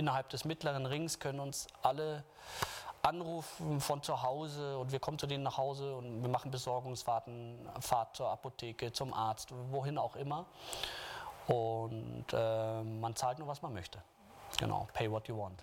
innerhalb des mittleren Rings können uns alle anrufen von zu Hause und wir kommen zu denen nach Hause und wir machen Besorgungsfahrten, Fahrt zur Apotheke, zum Arzt, wohin auch immer. Und äh, man zahlt nur, was man möchte. Genau, pay what you want.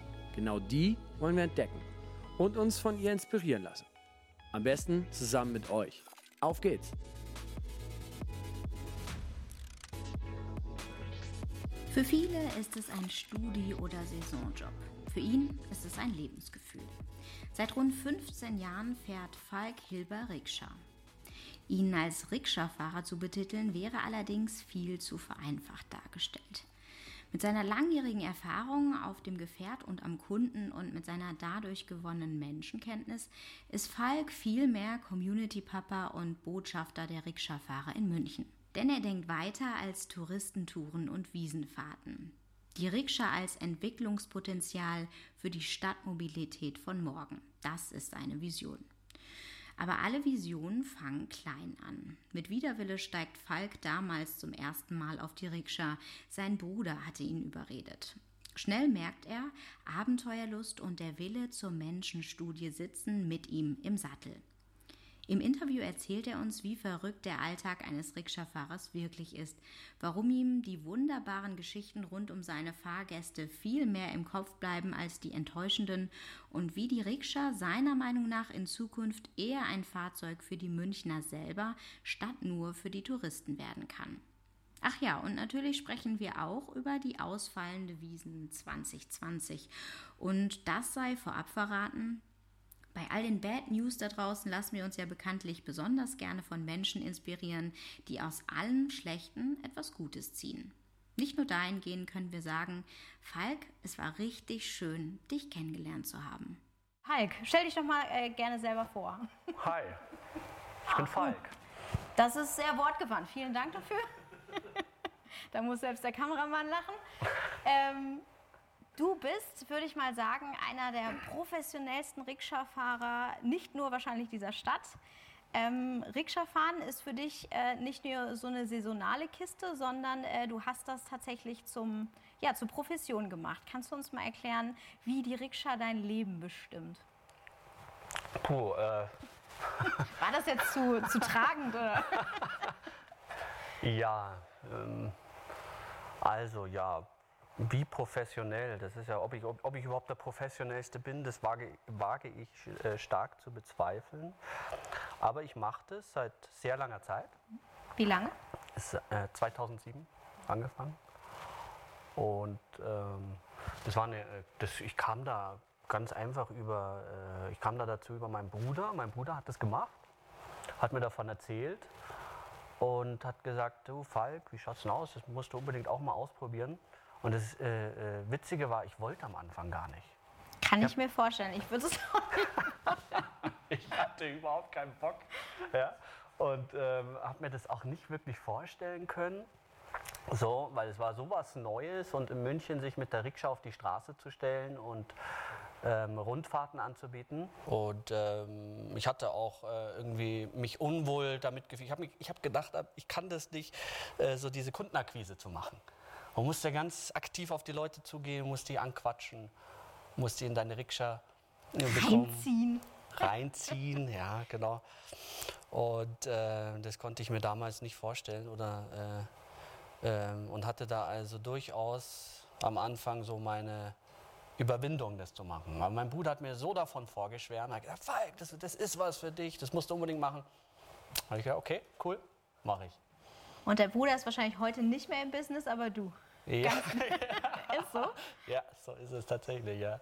Genau die wollen wir entdecken und uns von ihr inspirieren lassen. Am besten zusammen mit euch. Auf geht's! Für viele ist es ein Studi- oder Saisonjob. Für ihn ist es ein Lebensgefühl. Seit rund 15 Jahren fährt Falk Hilber Rikscha. Ihn als Rikscha-Fahrer zu betiteln, wäre allerdings viel zu vereinfacht dargestellt. Mit seiner langjährigen Erfahrung auf dem Gefährt und am Kunden und mit seiner dadurch gewonnenen Menschenkenntnis ist Falk vielmehr Community-Papa und Botschafter der Rikscha-Fahrer in München. Denn er denkt weiter als Touristentouren und Wiesenfahrten. Die Rikscha als Entwicklungspotenzial für die Stadtmobilität von morgen. Das ist seine Vision. Aber alle Visionen fangen klein an. Mit Widerwille steigt Falk damals zum ersten Mal auf die Rikscha. Sein Bruder hatte ihn überredet. Schnell merkt er, Abenteuerlust und der Wille zur Menschenstudie sitzen mit ihm im Sattel. Im Interview erzählt er uns, wie verrückt der Alltag eines Rikscha-Fahrers wirklich ist, warum ihm die wunderbaren Geschichten rund um seine Fahrgäste viel mehr im Kopf bleiben als die enttäuschenden und wie die Rikscha seiner Meinung nach in Zukunft eher ein Fahrzeug für die Münchner selber statt nur für die Touristen werden kann. Ach ja, und natürlich sprechen wir auch über die ausfallende Wiesen 2020. Und das sei vorab verraten, bei all den Bad News da draußen lassen wir uns ja bekanntlich besonders gerne von Menschen inspirieren, die aus allem Schlechten etwas Gutes ziehen. Nicht nur dahingehend können wir sagen, Falk, es war richtig schön, dich kennengelernt zu haben. Falk, stell dich doch mal äh, gerne selber vor. Hi, ich bin Falk. Das ist sehr wortgewandt. Vielen Dank dafür. da muss selbst der Kameramann lachen. Ähm, Du bist, würde ich mal sagen, einer der professionellsten Rikscha-Fahrer, nicht nur wahrscheinlich dieser Stadt. Ähm, Rikscha-Fahren ist für dich äh, nicht nur so eine saisonale Kiste, sondern äh, du hast das tatsächlich zum, ja, zur Profession gemacht. Kannst du uns mal erklären, wie die Rikscha dein Leben bestimmt? Puh, äh. War das jetzt zu, zu tragend, oder? ja, ähm, also ja, wie professionell, das ist ja, ob ich, ob, ob ich überhaupt der Professionellste bin, das wage, wage ich äh, stark zu bezweifeln. Aber ich mache das seit sehr langer Zeit. Wie lange? Ist, äh, 2007 angefangen. Und ähm, das war eine, das, ich kam da ganz einfach über, äh, ich kam da dazu über meinen Bruder. Mein Bruder hat das gemacht, hat mir davon erzählt und hat gesagt, du Falk, wie schaut's denn aus? Das musst du unbedingt auch mal ausprobieren. Und das äh, äh, Witzige war, ich wollte am Anfang gar nicht. Kann ich, ich mir vorstellen. Ich würde es auch nicht vorstellen. ich hatte überhaupt keinen Bock. Ja? Und ähm, habe mir das auch nicht wirklich vorstellen können. So, weil es war sowas Neues und in München sich mit der Rikscha auf die Straße zu stellen und ähm, Rundfahrten anzubieten. Und ähm, ich hatte auch äh, irgendwie mich unwohl damit gefühlt. Ich habe hab gedacht, ich kann das nicht, äh, so diese Kundenakquise zu machen. Man muss ja ganz aktiv auf die Leute zugehen, muss die anquatschen, muss die in deine Rikscha äh, bekommen. Reinziehen. Reinziehen, ja, genau. Und äh, das konnte ich mir damals nicht vorstellen oder, äh, äh, und hatte da also durchaus am Anfang so meine Überwindung, das zu machen. Aber mein Bruder hat mir so davon vorgeschwärmt, hat gesagt, Falk, das, das ist was für dich, das musst du unbedingt machen. Da habe ich gesagt, okay, cool, mache ich. Und der Bruder ist wahrscheinlich heute nicht mehr im Business, aber du. Ja. ist so? Ja, so ist es tatsächlich, ja.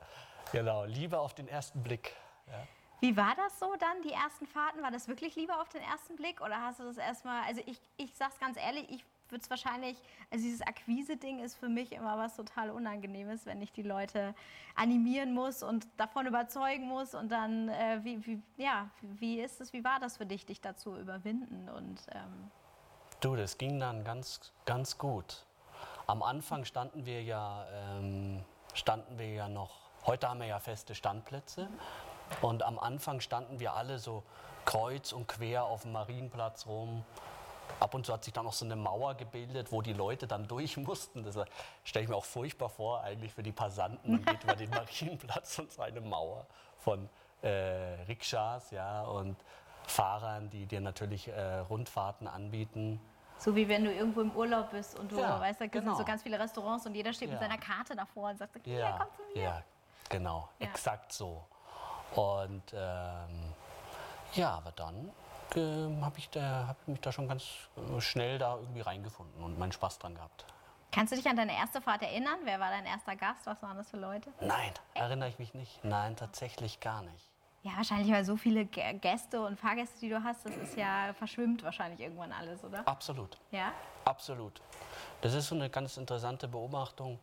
Genau, Liebe auf den ersten Blick. Ja. Wie war das so dann, die ersten Fahrten? War das wirklich Liebe auf den ersten Blick? Oder hast du das erstmal, also ich, ich sag's ganz ehrlich, ich würde es wahrscheinlich, also dieses Akquise-Ding ist für mich immer was total Unangenehmes, wenn ich die Leute animieren muss und davon überzeugen muss und dann, äh, wie, wie, ja, wie ist es, wie war das für dich, dich dazu überwinden und... Ähm du, das ging dann ganz, ganz gut. Am Anfang standen wir ja, ähm, standen wir ja noch, heute haben wir ja feste Standplätze. Und am Anfang standen wir alle so kreuz und quer auf dem Marienplatz rum. Ab und zu hat sich dann noch so eine Mauer gebildet, wo die Leute dann durch mussten. Das stelle ich mir auch furchtbar vor, eigentlich für die Passanten. Man geht über den Marienplatz und so eine Mauer von äh, Rikschas ja, und Fahrern, die dir natürlich äh, Rundfahrten anbieten. So wie wenn du irgendwo im Urlaub bist und du ja, weißt, da genau. sind so ganz viele Restaurants und jeder steht ja. mit seiner Karte davor und sagt, hier, ja, komm zu mir. Ja, genau, ja. exakt so. Und ähm, ja, aber dann äh, habe ich, hab mich da schon ganz äh, schnell da irgendwie reingefunden und meinen Spaß dran gehabt. Kannst du dich an deine erste Fahrt erinnern? Wer war dein erster Gast? Was waren das für Leute? Nein, erinnere ich mich nicht. Nein, tatsächlich gar nicht. Ja, wahrscheinlich, weil so viele Gäste und Fahrgäste, die du hast, das ist ja verschwimmt wahrscheinlich irgendwann alles, oder? Absolut. Ja? Absolut. Das ist so eine ganz interessante Beobachtung.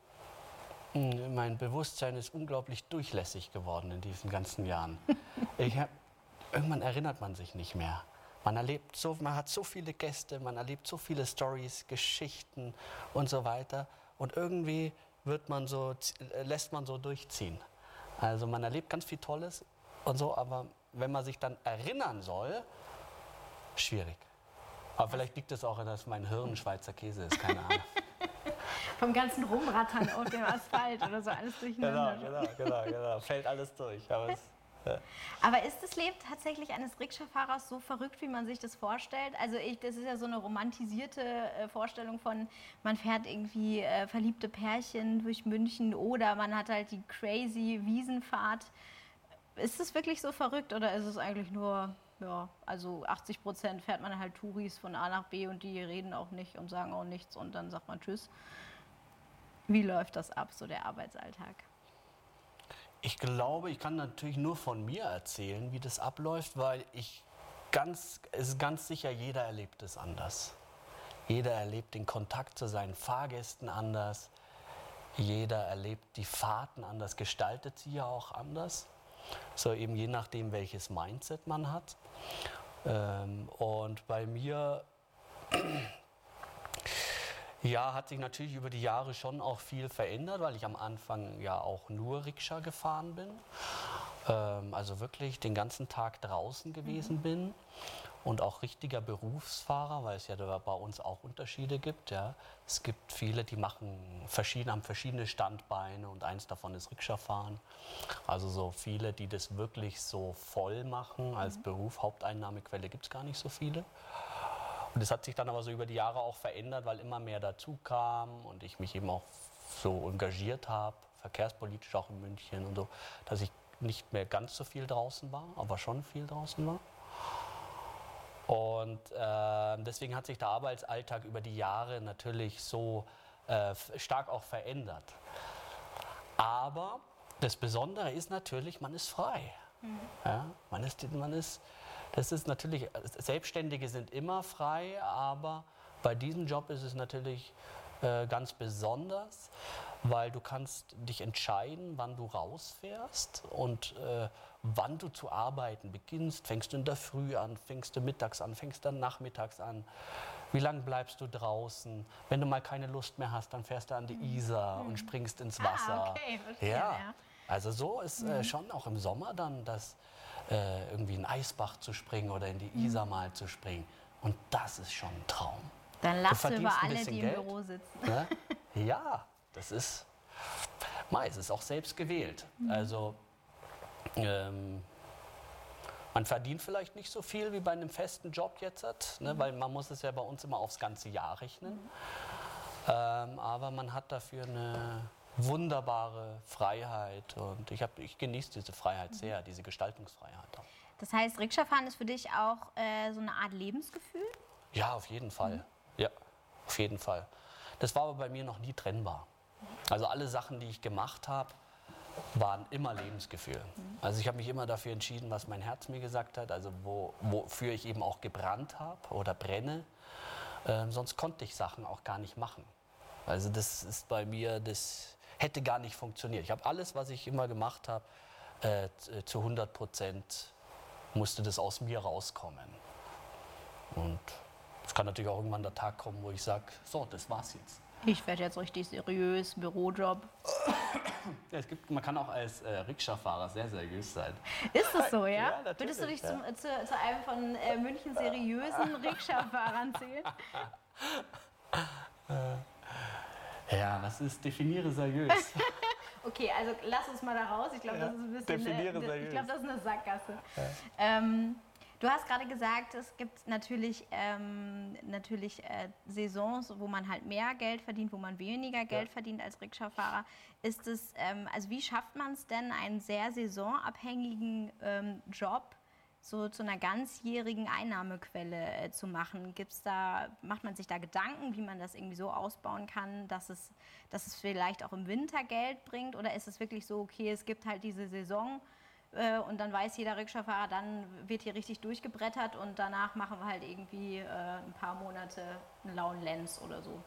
Hm, mein Bewusstsein ist unglaublich durchlässig geworden in diesen ganzen Jahren. hab, irgendwann erinnert man sich nicht mehr. Man erlebt so, man hat so viele Gäste, man erlebt so viele Stories, Geschichten und so weiter. Und irgendwie wird man so, lässt man so durchziehen. Also man erlebt ganz viel Tolles und so, aber wenn man sich dann erinnern soll, schwierig. Aber vielleicht liegt es auch, dass mein Hirn Schweizer Käse ist, keine Ahnung. vom ganzen Rumrattern auf dem Asphalt oder so alles durcheinander. Genau, genau, genau, genau. Fällt alles durch. Aber, es, ja. Aber ist das Leben tatsächlich eines Rikscha-Fahrers so verrückt, wie man sich das vorstellt? Also ich, das ist ja so eine romantisierte äh, Vorstellung von, man fährt irgendwie äh, verliebte Pärchen durch München oder man hat halt die crazy Wiesenfahrt. Ist das wirklich so verrückt oder ist es eigentlich nur ja, also 80 Prozent fährt man halt Touris von A nach B und die reden auch nicht und sagen auch nichts und dann sagt man Tschüss. Wie läuft das ab, so der Arbeitsalltag? Ich glaube, ich kann natürlich nur von mir erzählen, wie das abläuft, weil ich ganz, es ist ganz sicher, jeder erlebt es anders. Jeder erlebt den Kontakt zu seinen Fahrgästen anders. Jeder erlebt die Fahrten anders, gestaltet sie ja auch anders. So eben je nachdem, welches Mindset man hat. Ähm, und bei mir ja, hat sich natürlich über die Jahre schon auch viel verändert, weil ich am Anfang ja auch nur Rikscha gefahren bin. Ähm, also wirklich den ganzen Tag draußen gewesen mhm. bin und auch richtiger Berufsfahrer, weil es ja bei uns auch Unterschiede gibt. Ja. Es gibt viele, die machen verschiedene, haben verschiedene Standbeine und eins davon ist Rikscha-Fahren. Also so viele, die das wirklich so voll machen als mhm. Beruf, Haupteinnahmequelle gibt es gar nicht so viele. Und das hat sich dann aber so über die Jahre auch verändert, weil immer mehr dazu kam und ich mich eben auch so engagiert habe, verkehrspolitisch auch in München und so, dass ich nicht mehr ganz so viel draußen war, aber schon viel draußen war. Und äh, deswegen hat sich der Arbeitsalltag über die Jahre natürlich so äh, stark auch verändert. Aber das Besondere ist natürlich, man ist frei. Mhm. Ja, man, ist, man ist das ist natürlich, Selbstständige sind immer frei, aber bei diesem Job ist es natürlich äh, ganz besonders, weil du kannst dich entscheiden, wann du rausfährst und äh, wann du zu arbeiten beginnst. Fängst du in der Früh an, fängst du mittags an, fängst dann nachmittags an. Wie lange bleibst du draußen? Wenn du mal keine Lust mehr hast, dann fährst du an die mhm. Isar mhm. und springst ins ah, Wasser. Ah, okay, verstehe, ja. ja. Also so ist äh, mhm. schon auch im Sommer dann das äh, irgendwie in Eisbach zu springen oder in die mhm. Isar mal zu springen. Und das ist schon ein Traum. Dann lachst du, über alle, die im Büro sitzen. Ne? Ja, das ist, meist ist auch selbst gewählt. Mhm. Also ähm, man verdient vielleicht nicht so viel wie bei einem festen Job jetzt, ne? Mhm. weil man muss es ja bei uns immer aufs ganze Jahr rechnen. Mhm. Ähm, aber man hat dafür eine wunderbare Freiheit und ich, hab, ich genieße diese Freiheit mhm. sehr, diese Gestaltungsfreiheit. Auch. Das heißt, Rikscha-Fahren ist für dich auch äh, so eine Art Lebensgefühl? Ja, auf jeden Fall. Mhm. Ja, auf jeden Fall. Das war aber bei mir noch nie trennbar. Also alle Sachen, die ich gemacht habe, waren immer Lebensgefühl. Also ich habe mich immer dafür entschieden, was mein Herz mir gesagt hat, also wo, wofür ich eben auch gebrannt habe oder brenne. Ähm, sonst konnte ich Sachen auch gar nicht machen. Also das ist bei mir, das hätte gar nicht funktioniert. Ich habe alles, was ich immer gemacht habe, äh, zu 100 Prozent musste das aus mir rauskommen. Und es kann natürlich auch irgendwann der Tag kommen, wo ich sage, so, das war's jetzt. Ich werde jetzt richtig seriös, Bürojob. Ja, es gibt, man kann auch als äh, Rikscha-Fahrer sehr seriös sein. Ist das so, ja? Ja, Würdest du dich ja. zum, zu, zu einem von äh, München seriösen Rikscha-Fahrern zählen? Ja, was ist, definiere seriös. Okay, also lass uns mal da raus. Ich glaube, das ist ein bisschen. definiere äh, seriös. ich glaube, das ist eine Sackgasse. Ähm, du hast gerade gesagt, es gibt natürlich, ähm, natürlich äh, Saisons, wo man halt mehr Geld verdient, wo man weniger Geld verdient als Rikscha-Fahrer. Ist es, ähm, also wie schafft man es denn, einen sehr saisonabhängigen ähm, Job so zu einer ganzjährigen Einnahmequelle äh, zu machen? Gibt's da, macht man sich da Gedanken, wie man das irgendwie so ausbauen kann, dass es, dass es vielleicht auch im Winter Geld bringt? Oder ist es wirklich so, okay, es gibt halt diese Saison äh, und dann weiß jeder Rikscha-Fahrer, dann wird hier richtig durchgebrettert und danach machen wir halt irgendwie äh, ein paar Monate einen lauen Lenz oder so?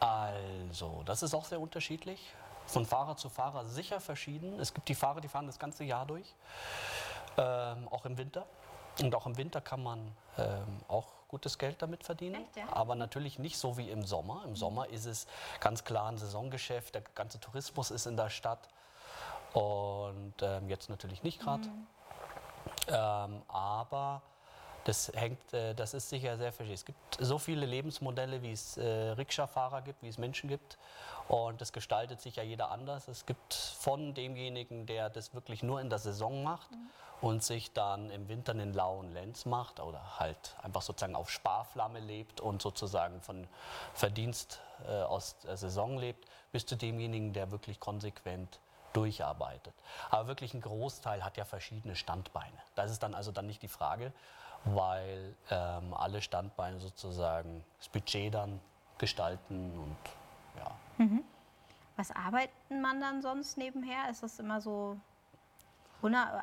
Also, das ist auch sehr unterschiedlich. Von Fahrer zu Fahrer sicher verschieden. Es gibt die Fahrer, die fahren das ganze Jahr durch, ähm, auch im Winter. Und auch im Winter kann man ähm, auch gutes Geld damit verdienen. Echt, ja? Aber natürlich nicht so wie im Sommer. Im Sommer ist es ganz klar ein Saisongeschäft. Der ganze Tourismus ist in der Stadt. Und ähm, jetzt natürlich nicht gerade. Ähm, aber das hängt, äh, das ist sicher sehr verschieden. Es gibt so viele Lebensmodelle, wie es äh, Rikscha-Fahrer gibt, wie es Menschen gibt. Und das gestaltet sich ja jeder anders. Es gibt von demjenigen, der das wirklich nur in der Saison macht und sich dann im Winter einen lauen Lenz macht oder halt einfach sozusagen auf Sparflamme lebt und sozusagen von Verdienst äh, aus der Saison lebt, bis zu demjenigen, der wirklich konsequent durcharbeitet. Aber wirklich ein Großteil hat ja verschiedene Standbeine. Das ist dann also dann nicht die Frage, weil ähm, alle Standbeine sozusagen das Budget dann gestalten und ja. Was arbeitet man dann sonst nebenher? Ist das immer so,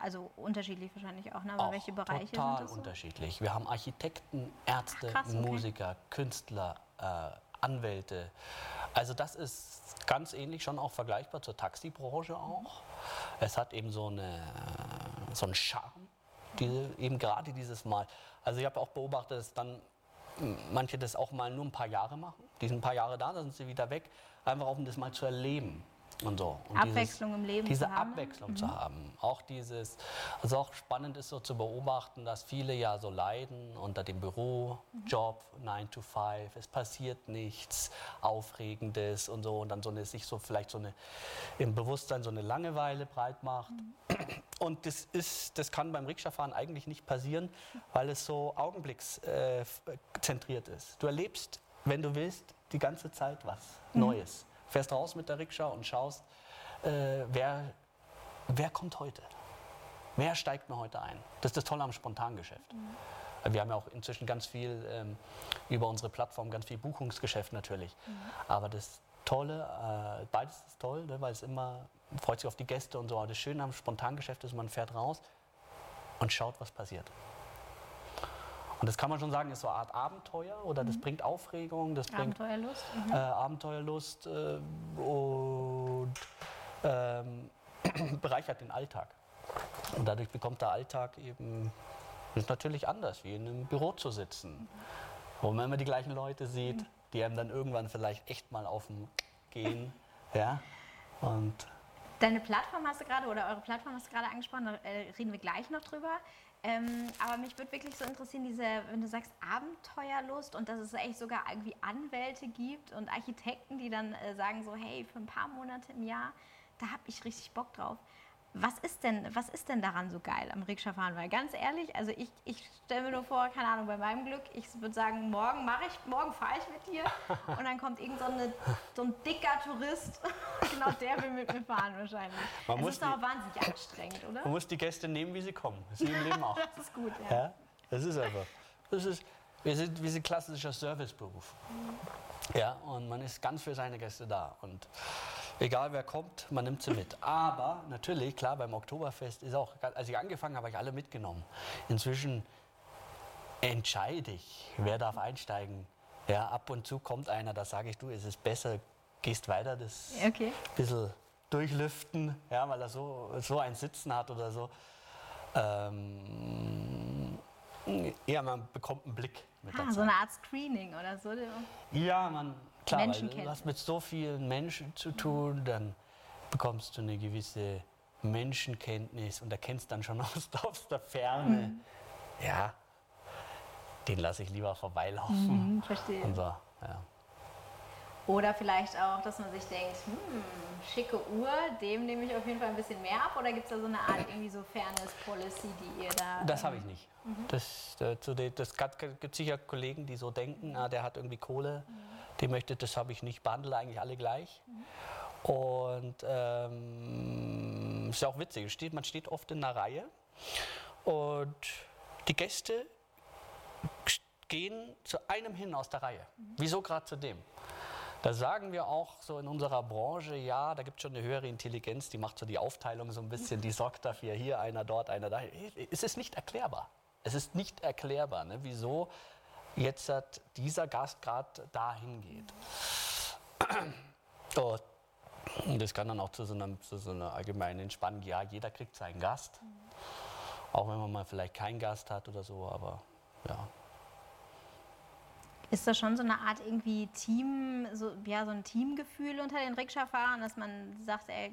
also unterschiedlich wahrscheinlich auch, ne? aber Auch welche Bereiche total sind das so? unterschiedlich. Wir haben Architekten, Ärzte, Ach, krass, okay. Musiker, Künstler, äh, Anwälte. Also das ist ganz ähnlich, schon auch vergleichbar zur Taxibranche auch. Es hat eben so, eine, so einen Charme, diese, eben gerade dieses Mal. Also ich habe auch beobachtet, dass dann manche das auch mal nur ein paar Jahre machen. Die sind ein paar Jahre da, dann sind sie wieder weg, einfach um das mal zu erleben. Und so. Und Abwechslung im Leben Diese zu haben. Abwechslung zu haben. Auch dieses, also auch spannend ist so zu beobachten, dass viele ja so leiden unter dem Bürojob, 9 to 5, es passiert nichts Aufregendes und so und dann so eine, sich so vielleicht so eine im Bewusstsein so eine Langeweile breit macht. Und das ist, das kann beim Rikscha-Fahren eigentlich nicht passieren, weil es so augenblickszentriert äh, zentriert ist. Du erlebst, wenn du willst, die ganze Zeit was Neues. Fährst raus mit der Rikscha und schaust, äh, wer, wer kommt heute? Wer steigt mir heute ein? Das ist das Tolle am Spontangeschäft. Wir haben ja auch inzwischen ganz viel ähm, über unsere Plattform, ganz viel Buchungsgeschäft natürlich. Aber das Tolle, äh, beides ist toll, ne, weil es immer freut sich auf die Gäste und so. Aber das Schöne am Spontangeschäft ist, man fährt raus und schaut, was passiert. Und das kann man schon sagen, ist so eine Art Abenteuer oder das bringt Aufregung, das bringt Abenteuerlust? Mhm. äh, Abenteuerlust äh, und ähm, bereichert den Alltag. Und dadurch bekommt der Alltag eben, ist natürlich anders, wie in einem Büro zu sitzen. Wo man immer die gleichen Leute sieht, die einem dann irgendwann vielleicht echt mal auf den gehen. Ja? Und Deine Plattform hast du gerade, oder eure Plattform hast du gerade angesprochen, da äh, reden wir gleich noch drüber. Ähm, aber mich würde wirklich so interessieren, diese, wenn du sagst Abenteuerlust und dass es echt sogar irgendwie Anwälte gibt und Architekten, die dann äh, sagen so, hey, für ein paar Monate im Jahr, da habe ich richtig Bock drauf. Was ist denn, was ist denn daran so geil am Rikscha-Fahren? Weil ganz ehrlich, also ich, ich stelle mir nur vor, keine Ahnung, bei meinem Glück, ich würde sagen, morgen mache ich, morgen fahre ich mit dir und dann kommt irgend so, eine, so ein dicker Tourist, genau der will mit mir fahren wahrscheinlich. Man das muss ist doch die- wahnsinnig anstrengend, oder? man muss die Gäste nehmen, wie sie kommen. Das ist wie im Leben auch. Das ist gut, ja. Ja, das ist einfach. Das ist, wir sind, wir sind klassischer Serviceberuf. Ja, und man ist ganz für seine Gäste da. Und egal wer kommt, man nimmt sie mit. Aber natürlich, klar, beim Oktoberfest ist auch, als ich angefangen habe, habe ich alle mitgenommen. Inzwischen entscheide ich, wer darf einsteigen. Ja, ab und zu kommt einer, da sage ich, du, es ist besser, gehst weiter, das Okay. bisschen durchlüften, ja, weil er so, so ein Sitzen hat oder so. Ähm, ja, man bekommt einen Blick mit Ah, so eine Art Screening oder so. Ja, man, klar, weil du hast mit so vielen Menschen zu tun, dann bekommst du eine gewisse Menschenkenntnis und erkennst dann schon aus, aus der Ferne, ja, den lasse ich lieber vorbeilaufen. Hm, verstehe. Und so, ja. Oder vielleicht auch, dass man sich denkt, hm, schicke Uhr, dem nehme ich auf jeden Fall ein bisschen mehr ab. Oder gibt es da so eine Art irgendwie so Fairness-Policy, die ihr da... Das habe ich nicht. Das, äh, de- das gibt sicher Kollegen, die so denken, ah, der hat irgendwie Kohle, die möchte, das habe ich nicht, behandle eigentlich alle gleich. Und ähm, ist ja auch witzig, steht, man steht oft in einer Reihe und die Gäste gehen zu einem hin aus der Reihe. Wieso gerade zu dem? Da sagen wir auch so in unserer Branche, ja, da gibt es schon eine höhere Intelligenz, die macht so die Aufteilung so ein bisschen, die sorgt dafür, hier einer, dort einer, da. Es ist nicht erklärbar. Es ist nicht erklärbar, ne, wieso jetzt hat dieser Gast gerade dahin geht. Und das kann dann auch zu so, einer, zu so einer allgemeinen Entspannung, ja, jeder kriegt seinen Gast. Auch wenn man mal vielleicht keinen Gast hat oder so, aber ja. Ist das schon so eine Art irgendwie Team, so, ja, so ein Teamgefühl unter den Rikscha-Fahrern, dass man sagt, ey,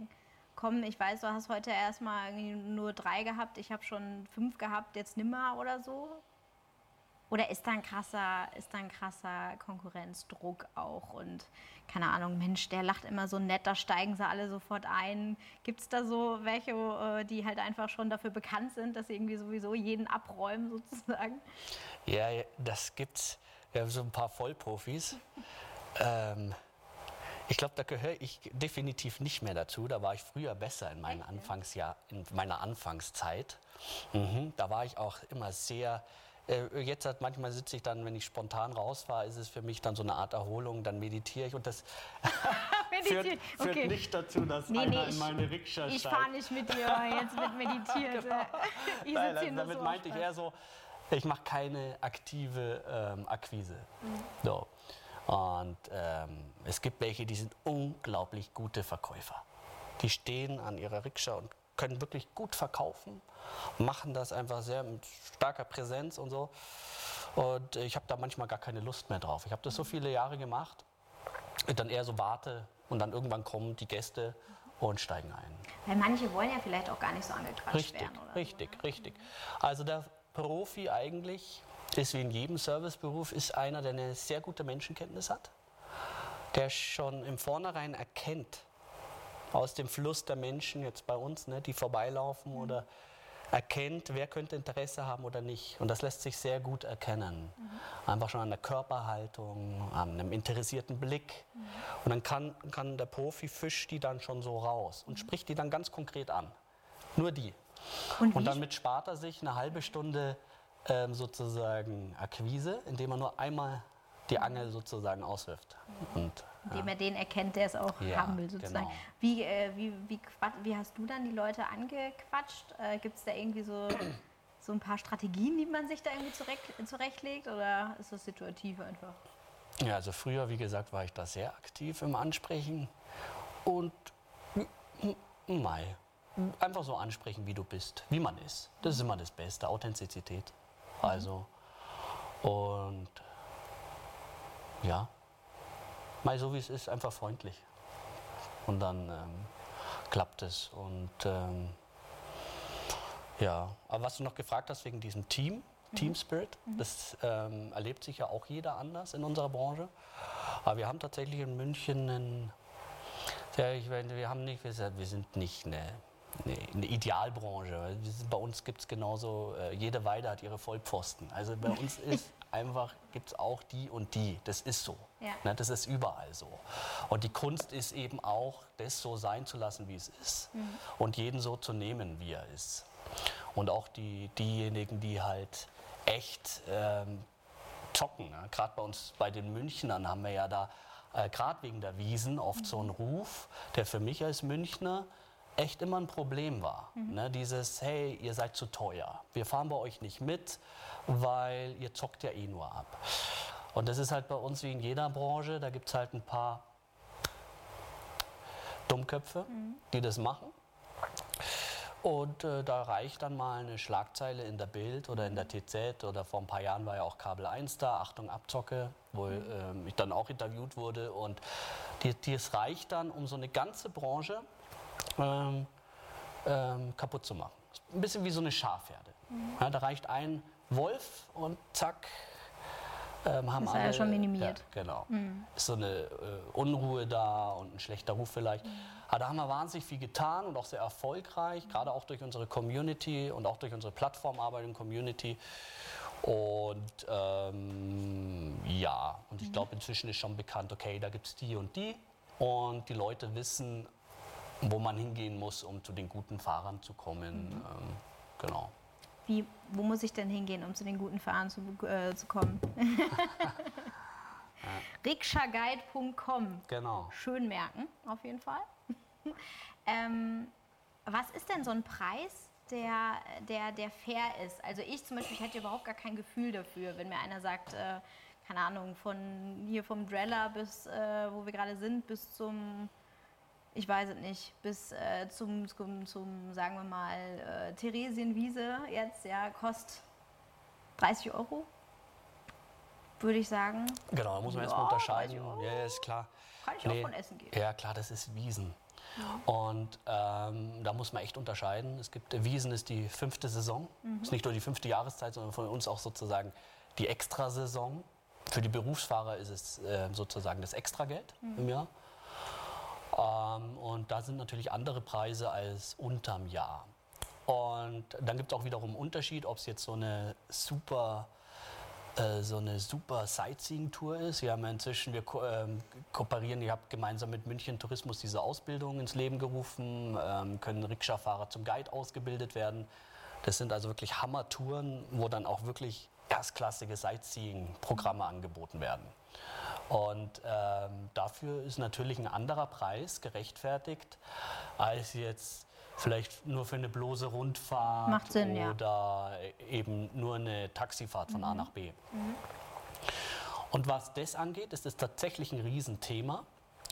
komm, ich weiß, du hast heute erstmal nur drei gehabt, ich habe schon fünf gehabt, jetzt nimmer oder so? Oder ist da ein krasser, ist da ein krasser Konkurrenzdruck auch und keine Ahnung, Mensch, der lacht immer so nett, da steigen sie alle sofort ein. Gibt es da so welche, äh, die halt einfach schon dafür bekannt sind, dass sie irgendwie sowieso jeden abräumen sozusagen? Ja, das gibt's. Wir haben so ein paar Vollprofis. ähm, ich glaube, da gehöre ich definitiv nicht mehr dazu. Da war ich früher besser in, meinen Anfangsjahr, in meiner Anfangszeit. Mhm, da war ich auch immer sehr. Äh, jetzt hat manchmal sitze ich dann, wenn ich spontan rausfahre, ist es für mich dann so eine Art Erholung. Dann meditiere ich und das führt, Okay. nicht dazu, dass Nee, einer nee, in ich- meine Rikscha Ich steigt. fahre nicht mit dir, jetzt wird meditiert. Ich Nein, nur damit meinte ich eher so, ich mache keine aktive ähm, Akquise. Mhm. So. Und ähm, es gibt welche, die sind unglaublich gute Verkäufer. Die stehen an ihrer Rikscha und können wirklich gut verkaufen, machen das einfach sehr mit starker Präsenz und so. Und ich habe da manchmal gar keine Lust mehr drauf. Ich habe das so viele Jahre gemacht, dann eher so warte und dann irgendwann kommen die Gäste und steigen ein. Weil manche wollen ja vielleicht auch gar nicht so angequatscht Richtig, werden. Oder richtig, richtig. Also der Profi eigentlich ist wie in jedem Serviceberuf ist einer, der eine sehr gute Menschenkenntnis hat, der schon im Vornherein erkennt aus dem Fluss der Menschen jetzt bei uns, ne, die vorbeilaufen oder erkennt, wer könnte Interesse haben oder nicht. Und das lässt sich sehr gut erkennen. Einfach schon an der Körperhaltung, an einem interessierten Blick. Und dann kann, kann der Profi fischt die dann schon so raus und spricht die dann ganz konkret an. Nur die. Und, Und damit spart er sich eine halbe Stunde ähm, sozusagen Akquise, indem er nur einmal die Angel sozusagen auswirft. Und, indem er den erkennt, der es auch Ja, haben will, sozusagen. genau. Wie, äh, wie, wie, wie hast du dann die Leute angequatscht? Äh, Gibt es da irgendwie so, so ein paar Strategien, die man sich da irgendwie zurecht, zurechtlegt? Oder ist das situativ einfach? ja, also früher, wie gesagt, war ich da sehr aktiv im Ansprechen. Und Mai, einfach so ansprechen, wie du bist, wie man ist. Das ist immer das Beste, Authentizität. Also, und ja, mal so wie es ist, einfach freundlich. Und dann ähm, klappt es. Und ähm, ja, aber was du noch gefragt hast wegen diesem Team, Team Spirit, das ähm, erlebt sich ja auch jeder anders in unserer Branche. Aber wir haben tatsächlich in München einen, ja, ich meine, wir haben nicht, wir sind wir sind nicht eine, eine, Idealbranche. Bei uns gibt es genauso, äh, jede Weide hat ihre Vollpfosten. Also bei uns ist einfach, gibt es auch die und die. Das ist so. Ja. Ne, das ist überall so. Und die Kunst ist eben auch, das so sein zu lassen, wie es ist. Und jeden so zu nehmen, wie er ist. Und auch die, diejenigen, die halt echt ähm, zocken. Ne? Gerade bei uns, bei den Münchnern haben wir ja da, äh, gerade wegen der Wiesen, oft so einen Ruf, der für mich als Münchner echt immer ein Problem war. Ne? Dieses, hey, ihr seid zu teuer. Wir fahren bei euch nicht mit, weil ihr zockt ja eh nur ab. Und das ist halt bei uns wie in jeder Branche, da gibt es halt ein paar Dummköpfe, die das machen. Und äh, da reicht dann mal eine Schlagzeile in der Bild oder in der TZ oder vor ein paar Jahren war ja auch Kabel 1 da, Achtung Abzocke, wo ähm, ich dann auch interviewt wurde. Und es reicht dann, um so eine ganze Branche ähm, ähm, kaputt zu machen. Ein bisschen wie so eine Schafherde. Ja, da reicht ein Wolf und zack. Ähm, haben Ist er ja schon minimiert. Ja, genau. Ist so eine äh, Unruhe da und ein schlechter Ruf vielleicht. Aber da haben wir wahnsinnig viel getan und auch sehr erfolgreich, gerade auch durch unsere Community und auch durch unsere Plattformarbeit in Community. Und ähm, ja, und ich glaube, inzwischen ist schon bekannt, okay, da gibt es die und die. Und die Leute wissen, wo man hingehen muss, um zu den guten Fahrern zu kommen. Ähm, genau. Wie, wo muss ich denn hingehen, um zu den guten Fahrern zu, äh, zu kommen? Rikschaguide.com. Genau. Schön merken, auf jeden Fall. ähm, was ist denn so ein Preis, der, der, der fair ist? Also ich zum Beispiel, ich hätte überhaupt gar kein Gefühl dafür, wenn mir einer sagt, äh, keine Ahnung, von hier vom Dreller bis, äh, wo wir gerade sind, bis zum, ich weiß es nicht, bis äh, zum, zum, zum, sagen wir mal, äh, Theresienwiese jetzt, ja, kostet 30 Euro, würde ich sagen. Genau, da muss man Ja, erstmal unterscheiden. Ja, ist klar. Kann ich auch von essen gehen. Ja, klar, das ist Wiesen. Und ähm, da muss man echt unterscheiden. Es gibt, Wiesen ist die fünfte Saison. Mhm. Ist nicht nur die fünfte Jahreszeit, sondern von uns auch sozusagen die Extrasaison. Für die Berufsfahrer ist es äh, sozusagen das Extrageld Mhm. im Jahr. Ähm, und da sind natürlich andere Preise als unterm Jahr. Und dann gibt es auch wiederum einen Unterschied, ob es jetzt so eine super äh, so eine super Sightseeing-Tour ist. Wir haben inzwischen, wir ko ähm, kooperieren, ich habe gemeinsam mit München Tourismus diese Ausbildung ins Leben gerufen, ähm, können Rikscha-Fahrer zum Guide ausgebildet werden. Das sind also wirklich Hammer-Touren, wo dann auch wirklich erstklassige Sightseeing-Programme angeboten werden. Und ähm, dafür ist natürlich ein anderer Preis gerechtfertigt, als jetzt vielleicht nur für eine bloße Rundfahrt Macht Sinn, ja. oder eben nur eine Taxifahrt von A nach B. Und was das angeht, ist es tatsächlich ein Riesenthema.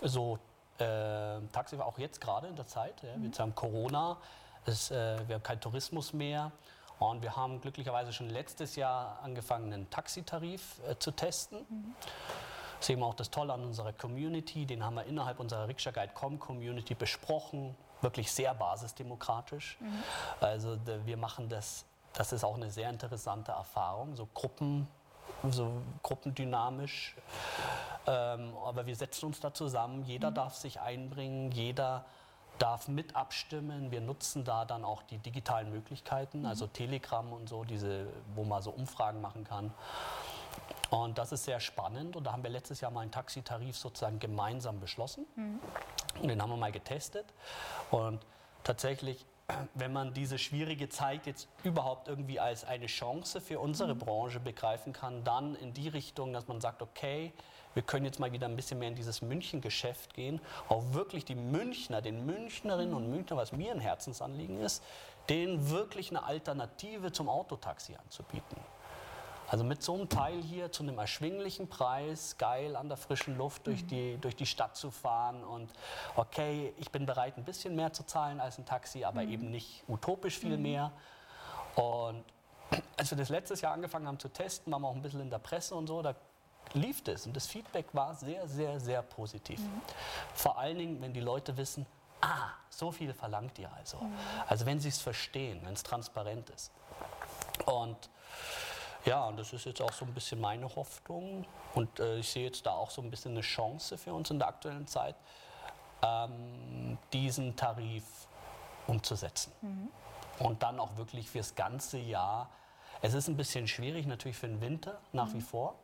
So äh, Taxifahrt auch jetzt gerade in der Zeit. Ja. Wir haben Corona, es, äh, wir haben keinen Tourismus mehr. Und wir haben glücklicherweise schon letztes Jahr angefangen, einen Taxitarif äh, zu testen. Das ist eben auch das Tolle an unserer Community. Den haben wir innerhalb unserer Rikscha Guide.com Community besprochen. Wirklich sehr basisdemokratisch. Also de, wir machen das, das ist auch eine sehr interessante Erfahrung, so Gruppen, so gruppendynamisch. Ähm, aber wir setzen uns da zusammen, jeder darf sich einbringen, jeder darf mit abstimmen. Wir nutzen da dann auch die digitalen Möglichkeiten, also Telegram und so, diese, wo man so Umfragen machen kann. Und das ist sehr spannend. Und da haben wir letztes Jahr mal einen Taxitarif sozusagen gemeinsam beschlossen. Und den haben wir mal getestet. Und tatsächlich, wenn man diese schwierige Zeit jetzt überhaupt irgendwie als eine Chance für unsere Branche begreifen kann, dann in die Richtung, dass man sagt, okay, wir können jetzt mal wieder ein bisschen mehr in dieses München-Geschäft gehen, auch wirklich die Münchner, den Münchnerinnen und Münchner, was mir ein Herzensanliegen ist, denen wirklich eine Alternative zum Autotaxi anzubieten. Also mit so einem Teil hier zu einem erschwinglichen Preis, geil an der frischen Luft durch die, durch die Stadt zu fahren und okay, ich bin bereit, ein bisschen mehr zu zahlen als ein Taxi, aber eben nicht utopisch viel mehr. Und als wir das letztes Jahr angefangen haben zu testen, waren wir auch ein bisschen in der Presse und so, da lief das und das Feedback war sehr, sehr, sehr positiv. Vor allen Dingen, wenn die Leute wissen, ah, so viel verlangt ihr also. Also wenn sie es verstehen, wenn es transparent ist. Und ja, und das ist jetzt auch so ein bisschen meine Hoffnung. Und äh, ich sehe jetzt da auch so ein bisschen eine Chance für uns in der aktuellen Zeit, ähm, diesen Tarif umzusetzen. Und dann auch wirklich fürs ganze Jahr. Es ist ein bisschen schwierig natürlich für den Winter nach wie vor.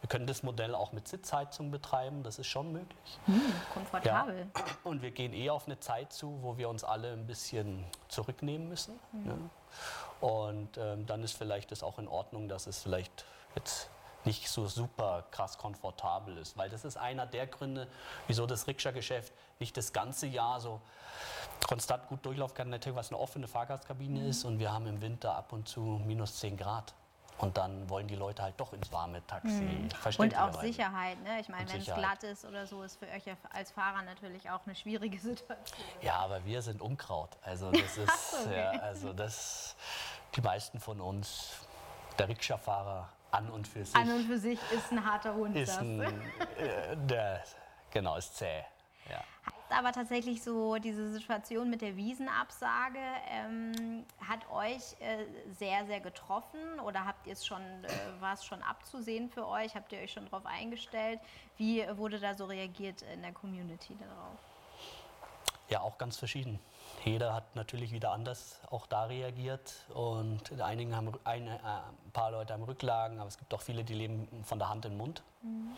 Wir können das Modell auch mit Sitzheizung betreiben, das ist schon möglich. Komfortabel. Und wir gehen eh auf eine Zeit zu, wo wir uns alle ein bisschen zurücknehmen müssen. Ne? Und ähm, dann ist vielleicht das auch in Ordnung, dass es vielleicht jetzt nicht so super krass komfortabel ist. Weil das ist einer der Gründe, wieso das Rikscha-Geschäft nicht das ganze Jahr so konstant gut durchlaufen kann. Natürlich, was eine offene Fahrgastkabine mhm. ist und wir haben im Winter ab und zu minus 10 Grad. Und dann wollen die Leute halt doch ins warme Taxi. Mhm. Und auch Sicherheit. Ne? Ich meine, wenn es glatt ist oder so, ist für euch als Fahrer natürlich auch eine schwierige Situation. Ja, aber wir sind Unkraut. Also das ist, okay. ja, also das, die meisten von uns, der Rikscha-Fahrer an und für sich. An und für sich ist ein harter Hund. Ist ein, äh, der, genau, ist zäh. Ja aber tatsächlich so diese Situation mit der Wiesenabsage, ähm, hat euch äh, sehr, sehr getroffen oder habt ihr es schon, äh, war es schon abzusehen für euch? Habt ihr euch schon darauf eingestellt? Wie wurde da so reagiert in der Community darauf? Ja, auch ganz verschieden. Jeder hat natürlich wieder anders auch da reagiert und einigen haben eine, äh, ein paar Leute haben Rücklagen, aber es gibt auch viele, die leben von der Hand in den Mund. Mhm.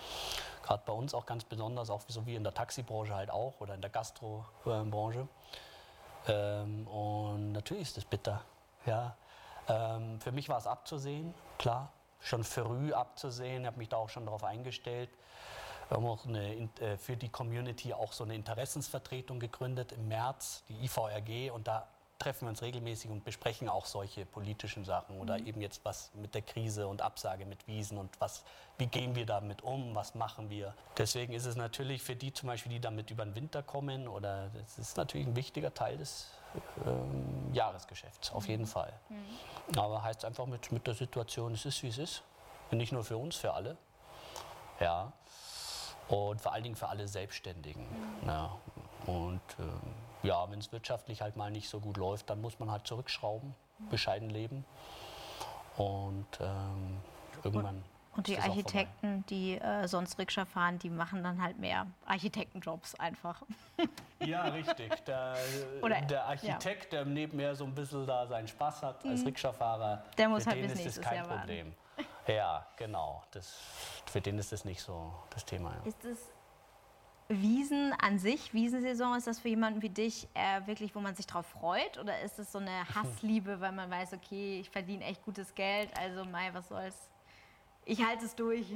Gerade bei uns auch ganz besonders, auch so wie in der Taxibranche halt auch oder in der Gastrobranche. Ähm, und natürlich ist das bitter. Ja. Ähm, für mich war es abzusehen, klar, schon früh abzusehen. Ich habe mich da auch schon darauf eingestellt. Wir haben auch eine, äh, für die Community auch so eine Interessensvertretung gegründet im März, die IVRG, und da treffen wir uns regelmäßig und besprechen auch solche politischen Sachen oder mhm. eben jetzt was mit der Krise und Absage mit Wiesen und was, wie gehen wir damit um, was machen wir. Deswegen ist es natürlich für die zum Beispiel, die damit über den Winter kommen oder das ist natürlich ein wichtiger Teil des ähm, Jahresgeschäfts, auf jeden Fall. Mhm. Aber heißt einfach mit, mit der Situation, es ist wie es ist. Und nicht nur für uns, für alle. Ja und vor allen Dingen für alle Selbstständigen. Mhm. Ja. Und äh, ja, wenn es wirtschaftlich halt mal nicht so gut läuft, dann muss man halt zurückschrauben, mhm. bescheiden leben und ähm, irgendwann. Und die Architekten, die äh, sonst Rikscha fahren, die machen dann halt mehr Architektenjobs einfach. Ja, richtig. Der, Oder, der Architekt, ja. der neben mir so ein bisschen da seinen Spaß hat als mhm. Rikscha-Fahrer, der muss halt bis nächstes ist kein Jahr Problem. Ja, genau. Das, für den ist das nicht so das Thema. Ja. Ist es Wiesen an sich, Wiesensaison, ist das für jemanden wie dich äh, wirklich, wo man sich drauf freut? Oder ist es so eine Hassliebe, weil man weiß, okay, ich verdiene echt gutes Geld, also Mai, was soll's? Ich halte es durch.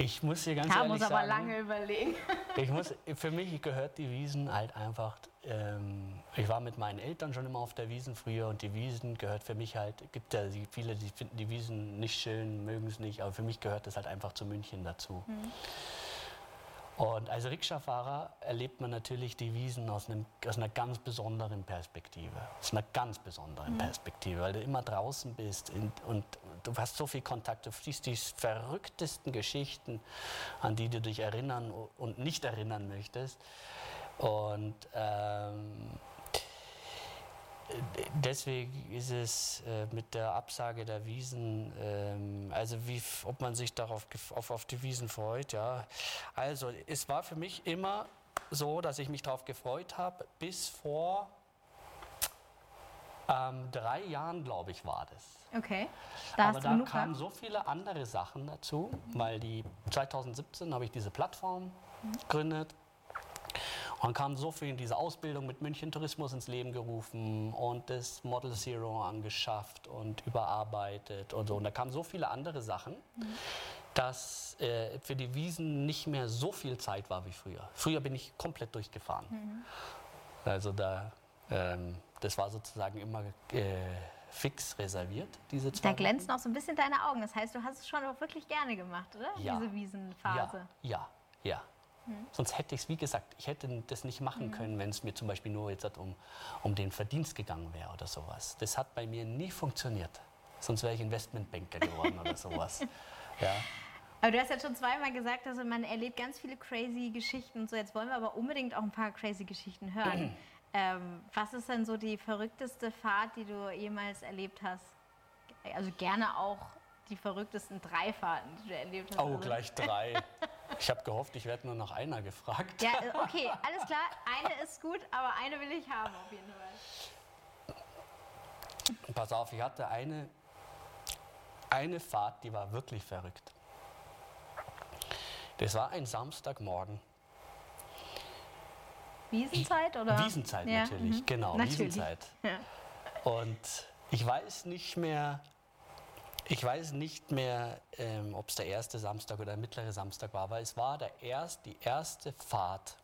Ich muss dir ganz Klar, ehrlich muss aber sagen, lange überlegen. Ich muss, für mich gehört die Wiesen halt einfach. Ähm, ich war mit meinen Eltern schon immer auf der Wiesen früher und die Wiesen gehört für mich halt. Gibt ja viele, die finden die Wiesen nicht schön, mögen es nicht, aber für mich gehört das halt einfach zu München dazu. Mhm. Und als Rikscha-Fahrer erlebt man natürlich die Wiesen aus, einem, aus, einer ganz besonderen Perspektive. Aus einer ganz besonderen mhm. Perspektive, weil du immer draußen bist und, und, du hast so viel Kontakt. Du siehst die verrücktesten Geschichten, an die du dich erinnern und nicht erinnern möchtest. Und ähm, deswegen ist es äh, mit der Absage der Wiesen, ähm, also wie, ob man sich darauf auf, auf die Wiesen freut, ja. Also es war für mich immer so, dass ich mich darauf gefreut habe, bis vor ähm, drei Jahren, glaube ich, war das. Okay. Da Aber da kamen so viele andere Sachen dazu, weil die 2017 habe ich diese Plattform mhm. gegründet dann kam so viel in diese Ausbildung mit München Tourismus ins Leben gerufen und das Model Zero angeschafft und überarbeitet und so. Und da kamen so viele andere Sachen, mhm. dass äh, für die Wiesen nicht mehr so viel Zeit war wie früher. Früher bin ich komplett durchgefahren. Mhm. Also da, ähm, das war sozusagen immer äh, fix reserviert, diese zwei Da glänzen auch so ein bisschen deine Augen. Das heißt, du hast es schon auch wirklich gerne gemacht, oder? Ja. Diese Wiesenphase. Ja, ja, ja. Mhm. Sonst hätte ich es, wie gesagt, ich hätte das nicht machen mhm. können, wenn es mir zum Beispiel nur jetzt um, um den Verdienst gegangen wäre oder sowas. Das hat bei mir nie funktioniert. Sonst wäre ich Investmentbanker geworden oder sowas. Ja. Aber du hast ja schon zweimal gesagt, also man erlebt ganz viele crazy Geschichten und so. Jetzt wollen wir aber unbedingt auch ein paar crazy Geschichten hören. ähm, was ist denn so die verrückteste Fahrt, die du jemals erlebt hast? Also gerne auch die verrücktesten drei Fahrten, die du erlebt hast. Oh, gleich drei. Ich habe gehofft, ich werde nur nach einer gefragt. Ja, okay, alles klar. Eine ist gut, aber eine will ich haben auf jeden Fall. Pass auf, ich hatte eine, eine Fahrt, die war wirklich verrückt. Das war ein Samstagmorgen. Wiesenzeit oder? Wiesenzeit ja, natürlich, mhm. genau, natürlich. Wiesenzeit. Ja. Und ich weiß nicht mehr, ich weiß nicht mehr, ähm, ob es der erste Samstag oder der mittlere Samstag war, aber es war der erst, die erste Fahrt.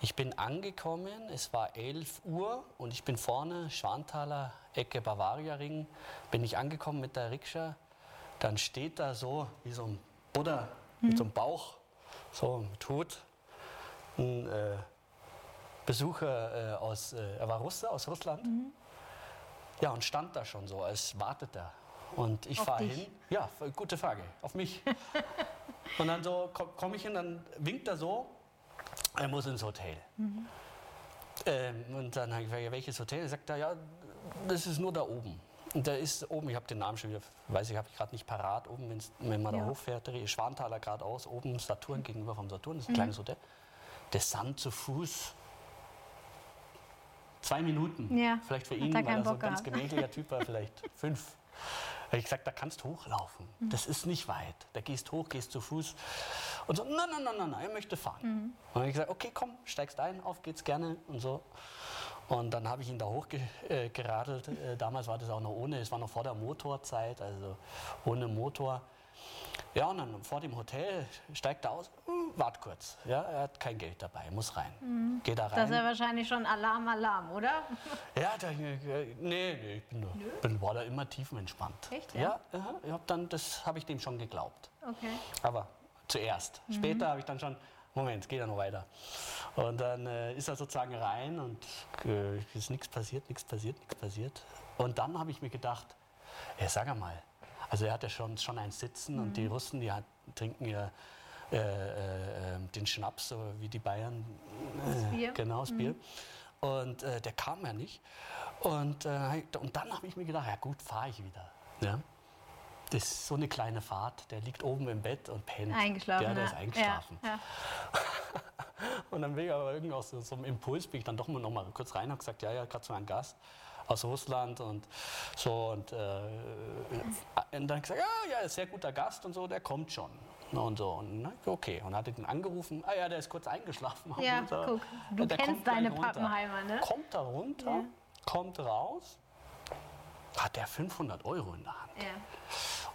Ich bin angekommen, es war 11 Uhr und ich bin vorne, Schwanthaler, Ecke Bavaria Ring, bin ich angekommen mit der Rikscha. Dann steht da so wie so ein Buddha mit so einem Bauch, so mit Hut, ein äh, Besucher äh, aus, äh, er war Russe, aus Russland. Ja, und stand da schon so, als wartet er. Und ich fahre hin. Ja, gute Frage, auf mich. und dann so komme komm ich hin, dann winkt er so, er muss ins Hotel. Ähm, und dann habe ich gefragt, welches Hotel? Er sagt er, ja, das ist nur da oben. Und da ist oben, ich habe den Namen schon wieder, weiß ich, habe ich gerade nicht parat, oben, wenn man Ja. da hochfährt, der Schwanthaler geradeaus, oben Saturn gegenüber vom Saturn, das ist ein kleines Hotel. Das Sand zu Fuß. Zwei Minuten. Ja, Vielleicht für ihn, weil er so ein ganz gemächlicher Typ war, vielleicht fünf. Da habe ich gesagt, da kannst du hochlaufen. Mhm. Das ist nicht weit. Da gehst hoch, gehst zu Fuß. Und so, nein, nein, nein, nein, nein, er möchte fahren. Mhm. Und dann habe ich gesagt, okay, komm, steigst ein, auf geht's gerne und so. Und dann habe ich ihn da hochgeradelt. Äh, äh, damals war das auch noch ohne, es war noch vor der Motorzeit, also ohne Motor. Ja, und dann vor dem Hotel steigt er aus, hm, wart kurz. Ja, er hat kein Geld dabei, muss rein. Geht da rein. Mhm. Das ist ja wahrscheinlich schon Alarm, Alarm, oder? Ja, da, äh, nee, nee, ich bin, da- bin, war da immer tiefenentspannt. Echt, Ja, ja? ich hab dann, das habe ich dem schon geglaubt. Okay. Aber zuerst. Mhm. Später habe ich dann schon, Moment, geht ja noch weiter. Und dann äh, ist er sozusagen rein und äh, ist nichts passiert, nichts passiert, nichts passiert. Und dann habe ich mir gedacht, ja, sag mal, also er hat ja schon, schon ein Sitzen und die Mhm. Russen, die hat, trinken ja äh, äh, äh, den Schnaps, so wie die Bayern. Äh, Bier. Genau, das Bier. Und äh, der kam ja nicht. Und, äh, und dann habe ich mir gedacht, ja gut, fahre ich wieder. Ja? Das ist so eine kleine Fahrt. Der liegt oben im Bett und pennt. Eingeschlafen. Ja, der ist eingeschlafen. Ja, ja. Und dann bin ich aber irgendwie aus so, so einem Impuls, bin ich dann doch mal noch mal kurz rein und gesagt, ja, ja, gerade so ein Gast aus Russland und so. Und, äh, und dann gesagt, ja, ja, sehr guter Gast und so, der kommt schon. Und so, und na, okay. Und hatte den angerufen, ah ja, der ist kurz eingeschlafen. Ja, Und guck, du der kennst deine. Pappenheimer, ne? Kommt da runter, Ja. kommt raus, hat der 500 Euro in der Hand. Ja.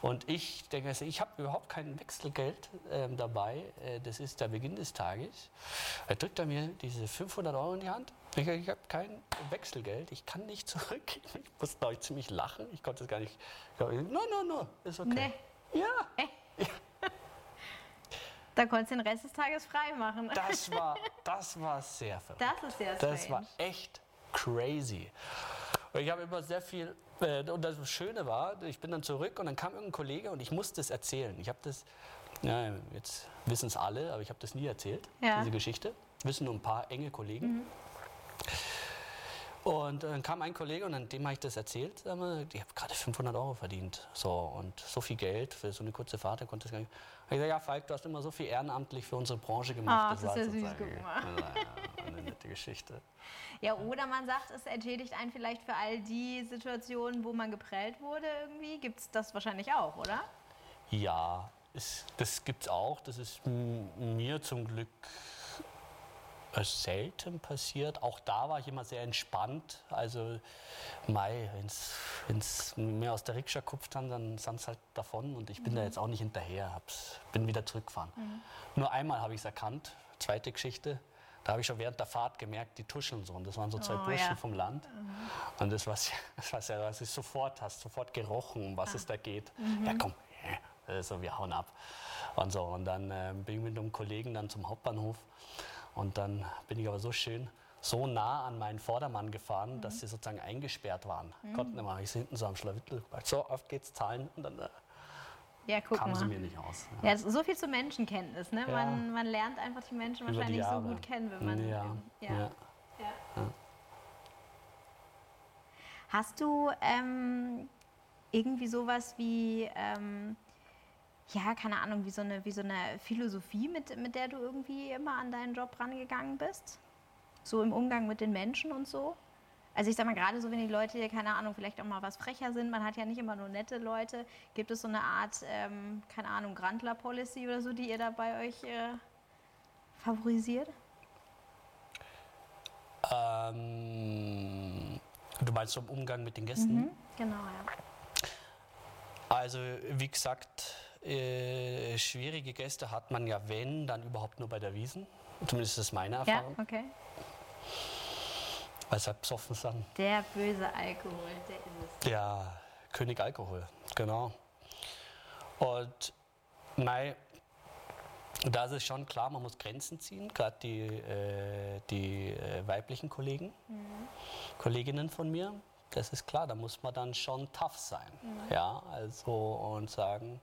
Und ich denke, also ich habe überhaupt kein Wechselgeld ähm, dabei. Äh, das ist der Beginn des Tages. Er drückt er mir diese 500 Euro in die Hand. Ich, ich habe kein Wechselgeld. Ich kann nicht zurück. Ich muss, glaube ich, ziemlich lachen. Ich konnte es gar nicht. No, no, no, ist okay. Nee. Ja, Da konntest du den Rest des Tages frei machen. das war, das war sehr verrückt. Das ist ja Das war strange. echt crazy. Und Ich habe immer sehr viel, äh, und das Schöne war, ich bin dann zurück und dann kam irgendein Kollege und ich musste es erzählen. Ich habe das, ja, jetzt wissen es alle, aber ich habe das nie erzählt, Ja. diese Geschichte. Wissen nur ein paar enge Kollegen. Und dann kam ein Kollege und dann dem habe ich das erzählt. Ich habe gerade 500 Euro verdient. So, und so viel Geld für so eine kurze Fahrt, der konnte das gar nicht. Ich gesagt, ja, Falk, du hast immer so viel ehrenamtlich für unsere Branche gemacht. Ah, das ist ja süß gemacht. Ja, eine nette Geschichte. Ja, oder man sagt, es entschädigt einen vielleicht für all die Situationen, wo man geprellt wurde irgendwie. Gibt es das wahrscheinlich auch, oder? Ja, es, das gibt es auch. Das ist mir zum Glück äh, selten passiert. Auch da war ich immer sehr entspannt. Also, Mai, wenn es mir aus der Rikscha kupft dann sind es halt davon. Und ich bin da jetzt auch nicht hinterher. Hab's, bin wieder zurückgefahren. Nur einmal habe ich es erkannt. Zweite Geschichte. Da habe ich schon während der Fahrt gemerkt, die tuscheln so. Und das waren so zwei Oh, Burschen ja. vom Land. Und das war das war sehr, was ich sofort hast, sofort gerochen, um was es da geht. Ja, komm, so, wir hauen ab. Und so, und dann äh, bin ich mit einem Kollegen dann zum Hauptbahnhof. Und dann bin ich aber so schön, so nah an meinen Vordermann gefahren, dass sie sozusagen eingesperrt waren. Konnten immer, ich hinten so am Schlawittel. So, oft geht's zahlen. Und dann äh, Ja, guck kamen sie mal. mir nicht aus. Ja, so viel zur Menschenkenntnis, ne? Ja. Man, man lernt einfach die Menschen Über die wahrscheinlich so Jahre. gut kennen, wenn man. Ja, ja. ja. Ja. Hast du ähm, irgendwie sowas wie, ähm, ja, keine Ahnung, wie so eine, wie so eine Philosophie, mit, mit der du irgendwie immer an deinen Job rangegangen bist? So im Umgang mit den Menschen und so? Also ich sag mal, gerade so, wenn die Leute, hier, keine Ahnung, vielleicht auch mal was frecher sind, man hat ja nicht immer nur nette Leute, gibt es so eine Art, ähm, keine Ahnung, Grandler-Policy oder so, die ihr da bei euch äh, favorisiert? Ähm, Du meinst so im Umgang mit den Gästen? Genau, ja. Also wie gesagt, äh, schwierige Gäste hat man ja, wenn, dann überhaupt nur bei der Wiesen. Zumindest ist das meine Ja, Erfahrung. okay. Weil es halt besoffen sind. Der böse Alkohol, der ist es. Ja, König Alkohol, genau. Und mei, da ist es schon klar, man muss Grenzen ziehen, gerade die, äh, die äh, weiblichen Kollegen, Kolleginnen von mir. Das ist klar, da muss man dann schon tough sein. Ja, also und sagen,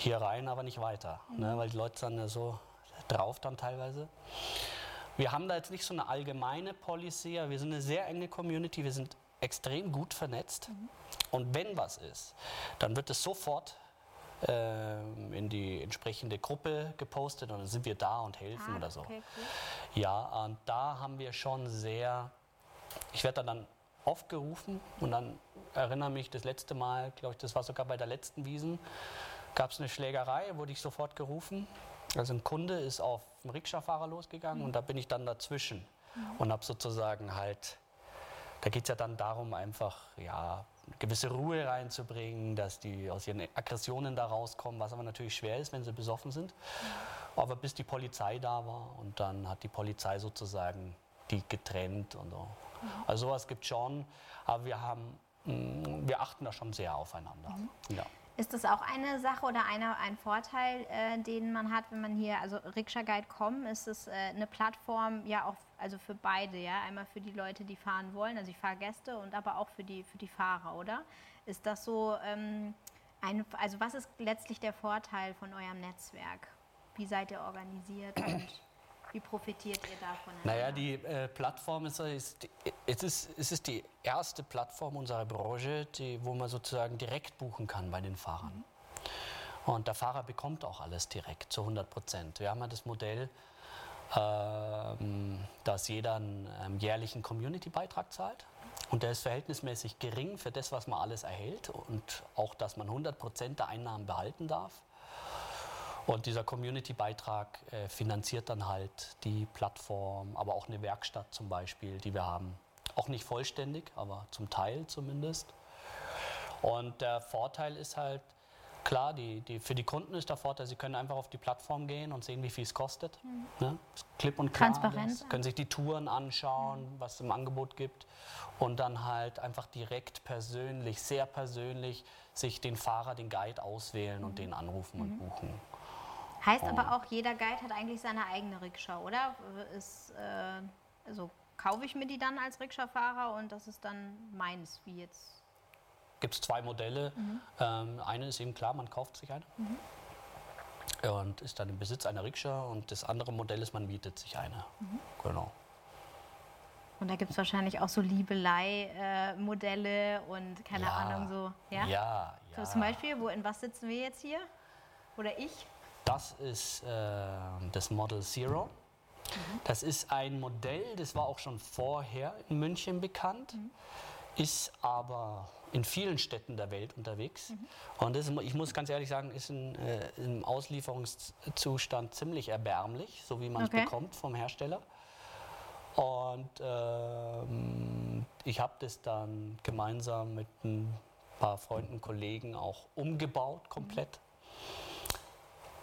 hier rein, aber nicht weiter. Ne, weil die Leute sind ja so drauf dann teilweise. Wir haben da jetzt nicht so eine allgemeine Policy, aber wir sind eine sehr enge Community, wir sind extrem gut vernetzt. Und wenn was ist, dann wird es sofort ähm, in die entsprechende Gruppe gepostet und dann sind wir da und helfen Ah, oder so. Okay, cool. Ja, und da haben wir schon sehr, ich werde dann oft gerufen und dann erinnere mich das letzte Mal, glaube ich, das war sogar bei der letzten Wiesen, gab es eine Schlägerei, wurde ich sofort gerufen. Also ein Kunde ist auf einen Rikscha-Fahrer losgegangen und da bin ich dann dazwischen und habe sozusagen halt, da geht es ja dann darum, einfach ja, eine gewisse Ruhe reinzubringen, dass die aus ihren Aggressionen da rauskommen, was aber natürlich schwer ist, wenn sie besoffen sind. Aber bis die Polizei da war und dann hat die Polizei sozusagen die getrennt und so. Also sowas gibt schon, aber wir haben, mh, wir achten da schon sehr aufeinander. Ja. Ist das auch eine Sache oder eine, ein Vorteil, äh, den man hat, wenn man hier, also Rikscha-Guide.com, ist es äh, eine Plattform, ja auch also für beide, ja, einmal für die Leute, die fahren wollen, also die Fahrgäste und aber auch für die, für die Fahrer, oder? Ist das so, ähm, ein, also was ist letztlich der Vorteil von eurem Netzwerk? Wie seid ihr organisiert und wie profitiert ihr davon? Naja, die äh, Plattform ist, ist, es ist, es ist die erste Plattform unserer Branche, die, wo man sozusagen direkt buchen kann bei den Fahrern. Und der Fahrer bekommt auch alles direkt zu 100 Prozent. Wir haben ja das Modell, ähm, dass jeder einen ähm, jährlichen Community-Beitrag zahlt. Und der ist verhältnismäßig gering für das, was man alles erhält und auch, dass man 100 Prozent der Einnahmen behalten darf. Und dieser Community-Beitrag äh, finanziert dann halt die Plattform, aber auch eine Werkstatt zum Beispiel, die wir haben. Auch nicht vollständig, aber zum Teil zumindest. Und der Vorteil ist halt, klar, die, die, für die Kunden ist der Vorteil, sie können einfach auf die Plattform gehen und sehen, wie viel es kostet. Ne? Ist Klipp und klar. Transparenz. alles. Können sich die Touren anschauen, was es im Angebot gibt. Und dann halt einfach direkt persönlich, sehr persönlich, sich den Fahrer, den Guide auswählen und den anrufen und buchen. Heißt aber auch, jeder Guide hat eigentlich seine eigene Rikscha, oder? Ist, äh, also kaufe ich mir die dann als Rikscha-Fahrer und das ist dann meins, wie jetzt. gibt es zwei Modelle. Ähm, eine ist eben klar, man kauft sich eine und ist dann im Besitz einer Rikscha und das andere Modell ist, man mietet sich eine. Genau. Und da gibt es wahrscheinlich auch so Liebelei-Modelle und keine Ja. Ahnung, so. Ja? Ja, So ja. zum Beispiel, wo, in was sitzen wir jetzt hier? Oder ich? Das ist äh, das Model Zero. Das ist ein Modell, das war auch schon vorher in München bekannt, ist aber in vielen Städten der Welt unterwegs. Und das, ich muss ganz ehrlich sagen, ist in, äh, im Auslieferungszustand ziemlich erbärmlich, so wie man es Okay. bekommt vom Hersteller. Und ähm, ich habe das dann gemeinsam mit ein paar Freunden, Kollegen auch umgebaut komplett.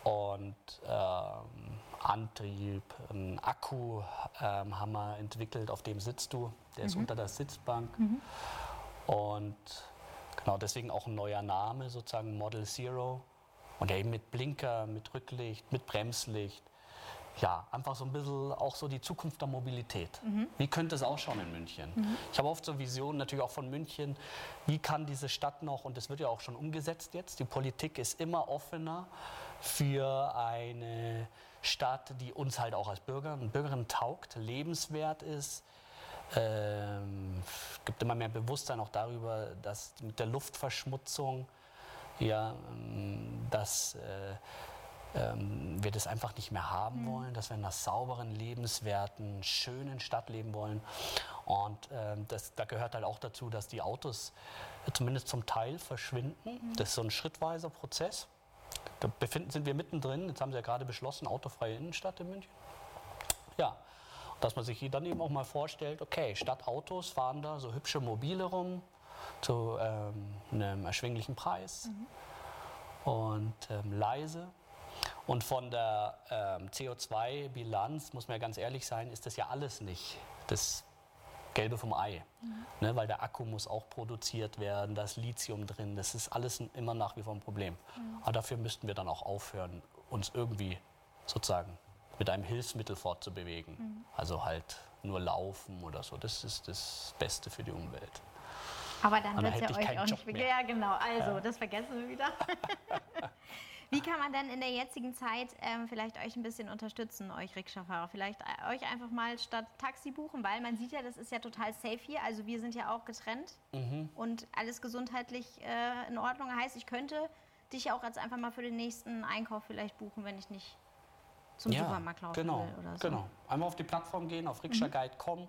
Und ähm, Antrieb, einen Akku ähm, haben wir entwickelt, auf dem sitzt du. Der ist unter der Sitzbank. Und genau deswegen auch ein neuer Name, sozusagen Model Zero. Und eben mit Blinker, mit Rücklicht, mit Bremslicht. Ja, einfach so ein bisschen auch so die Zukunft der Mobilität. Wie könnte es ausschauen in München? Ich habe oft so Visionen natürlich auch von München. Wie kann diese Stadt noch, und das wird ja auch schon umgesetzt jetzt, die Politik ist immer offener für eine Stadt, die uns halt auch als Bürger und Bürgerinnen taugt, lebenswert ist. Ähm, es gibt immer mehr Bewusstsein auch darüber, dass mit der Luftverschmutzung, ja, ähm, dass äh, ähm, wir das einfach nicht mehr haben wollen, dass wir in einer sauberen, lebenswerten, schönen Stadt leben wollen. Und ähm, das, da gehört halt auch dazu, dass die Autos zumindest zum Teil verschwinden. Das ist so ein schrittweiser Prozess. Da befinden, sind wir mittendrin. Jetzt haben sie ja gerade beschlossen, autofreie Innenstadt in München. Ja, Dass man sich dann eben auch mal vorstellt, okay, statt Autos fahren da so hübsche Mobile rum zu ähm, einem erschwinglichen Preis und ähm, leise. Und von der ähm, CO2-Bilanz, muss man ja ganz ehrlich sein, ist das ja alles nicht das Gelbe vom Ei. Ne, weil der Akku muss auch produziert werden, da ist Lithium drin, das ist alles immer nach wie vor ein Problem. Aber dafür müssten wir dann auch aufhören, uns irgendwie sozusagen mit einem Hilfsmittel fortzubewegen. Also halt nur laufen oder so. Das ist das Beste für die Umwelt. Aber dann dann wird es ja euch auch Job nicht mehr. Ja, genau. Also, das vergessen wir wieder. Wie kann man denn in der jetzigen Zeit ähm, vielleicht euch ein bisschen unterstützen, euch Rikscha-Fahrer? Vielleicht äh, euch einfach mal statt Taxi buchen, weil man sieht ja, das ist ja total safe hier. Also wir sind ja auch getrennt Mhm. und alles gesundheitlich äh, in Ordnung. Heißt, ich könnte dich auch jetzt einfach mal für den nächsten Einkauf vielleicht buchen, wenn ich nicht zum Supermarkt laufen genau, will oder so. Mhm. Genau. Einmal auf die Plattform gehen, auf rikschaguide.com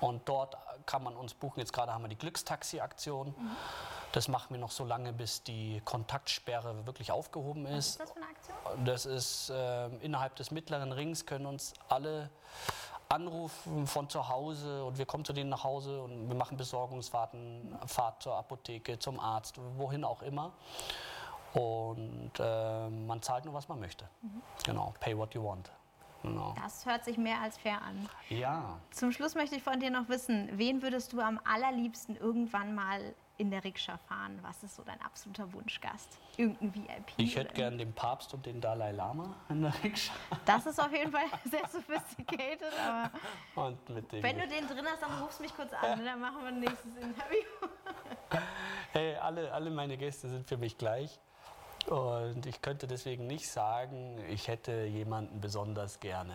und dort kann man uns buchen. Jetzt gerade haben wir die Glückstaxi-Aktion. Mhm. Das machen wir noch so lange, bis die Kontaktsperre wirklich aufgehoben Was ist. ist das für eine Aktion? Das ist ähm, innerhalb des mittleren Rings können uns alle anrufen von zu Hause und wir kommen zu denen nach Hause und wir machen Besorgungsfahrten, Fahrt zur Apotheke, zum Arzt, wohin auch immer. Und ähm, man zahlt nur, was man möchte. Genau, pay what you want. Genau. Das hört sich mehr als fair an. Ja, Zum Schluss möchte ich von dir noch wissen, wen würdest du am allerliebsten irgendwann mal in der Rikscha fahren? Was ist so dein absoluter Wunschgast? Irgendein VIP? ich hätte gern den Papst und den Dalai Lama in der Rikscha. Das ist auf jeden Fall sehr sophisticated, aber Und mit dem wenn du den drin hast, dann rufst du mich kurz an, dann machen wir ein nächstes Interview. Hey, alle, alle meine Gäste sind für mich gleich. Und ich könnte deswegen nicht sagen, ich hätte jemanden besonders gerne.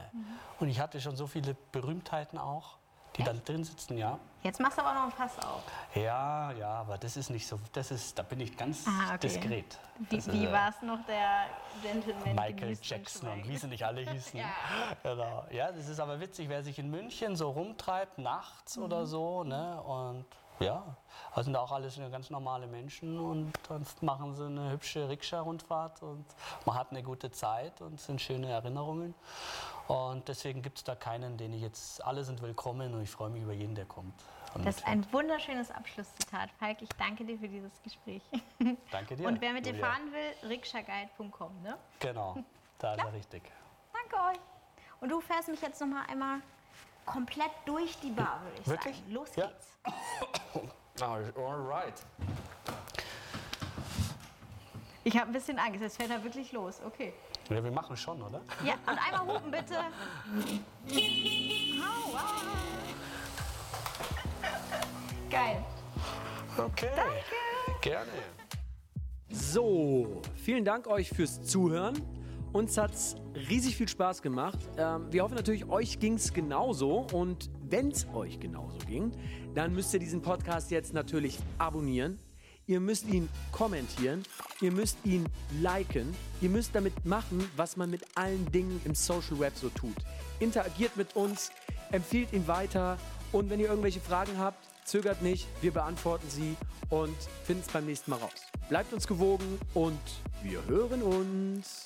Und ich hatte schon so viele Berühmtheiten auch, die da drin sitzen, ja. Jetzt machst du aber noch ein Fass auf. Ja, ja, aber das ist nicht so, das ist, da bin ich ganz Ah, okay. diskret. Wie, Das ist, wie äh, war es noch der Gentleman? Michael Jackson und wie sie nicht alle hießen. Ja. Genau. ja, das ist aber witzig, wer sich in München so rumtreibt, nachts Mhm. oder so, ne? Und ja, das sind auch alles ganz normale Menschen und dann machen sie eine hübsche Rikscha-Rundfahrt und man hat eine gute Zeit und es sind schöne Erinnerungen. Und deswegen gibt es da keinen, den ich jetzt, alle sind willkommen und ich freue mich über jeden, der kommt. Und Das ist ein wunderschönes Abschlusszitat, Falk. Ich danke dir für dieses Gespräch. Danke dir. Und wer mit dir Julia. fahren will, rikschaguide.com, ne? Genau, da ist er richtig. Danke euch. Und du fährst mich jetzt noch mal einmal komplett durch die Bar, würde ich Wirklich? sagen. Los Ja. geht's. Alright. Ich habe ein bisschen Angst, jetzt fährt er wirklich los. Okay. Ja, wir machen schon, oder? Ja, und einmal hupen bitte. Aua. Geil. Okay. Gerne. So, vielen Dank euch fürs Zuhören. Uns hat's riesig viel Spaß gemacht. Ähm, wir hoffen natürlich, euch ging's genauso. Und wenn's euch genauso ging, dann müsst ihr diesen Podcast jetzt natürlich abonnieren. Ihr müsst ihn kommentieren. Ihr müsst ihn liken. Ihr müsst damit machen, was man mit allen Dingen im Social Web so tut. Interagiert mit uns, empfiehlt ihn weiter. Und wenn ihr irgendwelche Fragen habt, zögert nicht. Wir beantworten sie und finden es beim nächsten Mal raus. Bleibt uns gewogen und wir hören uns.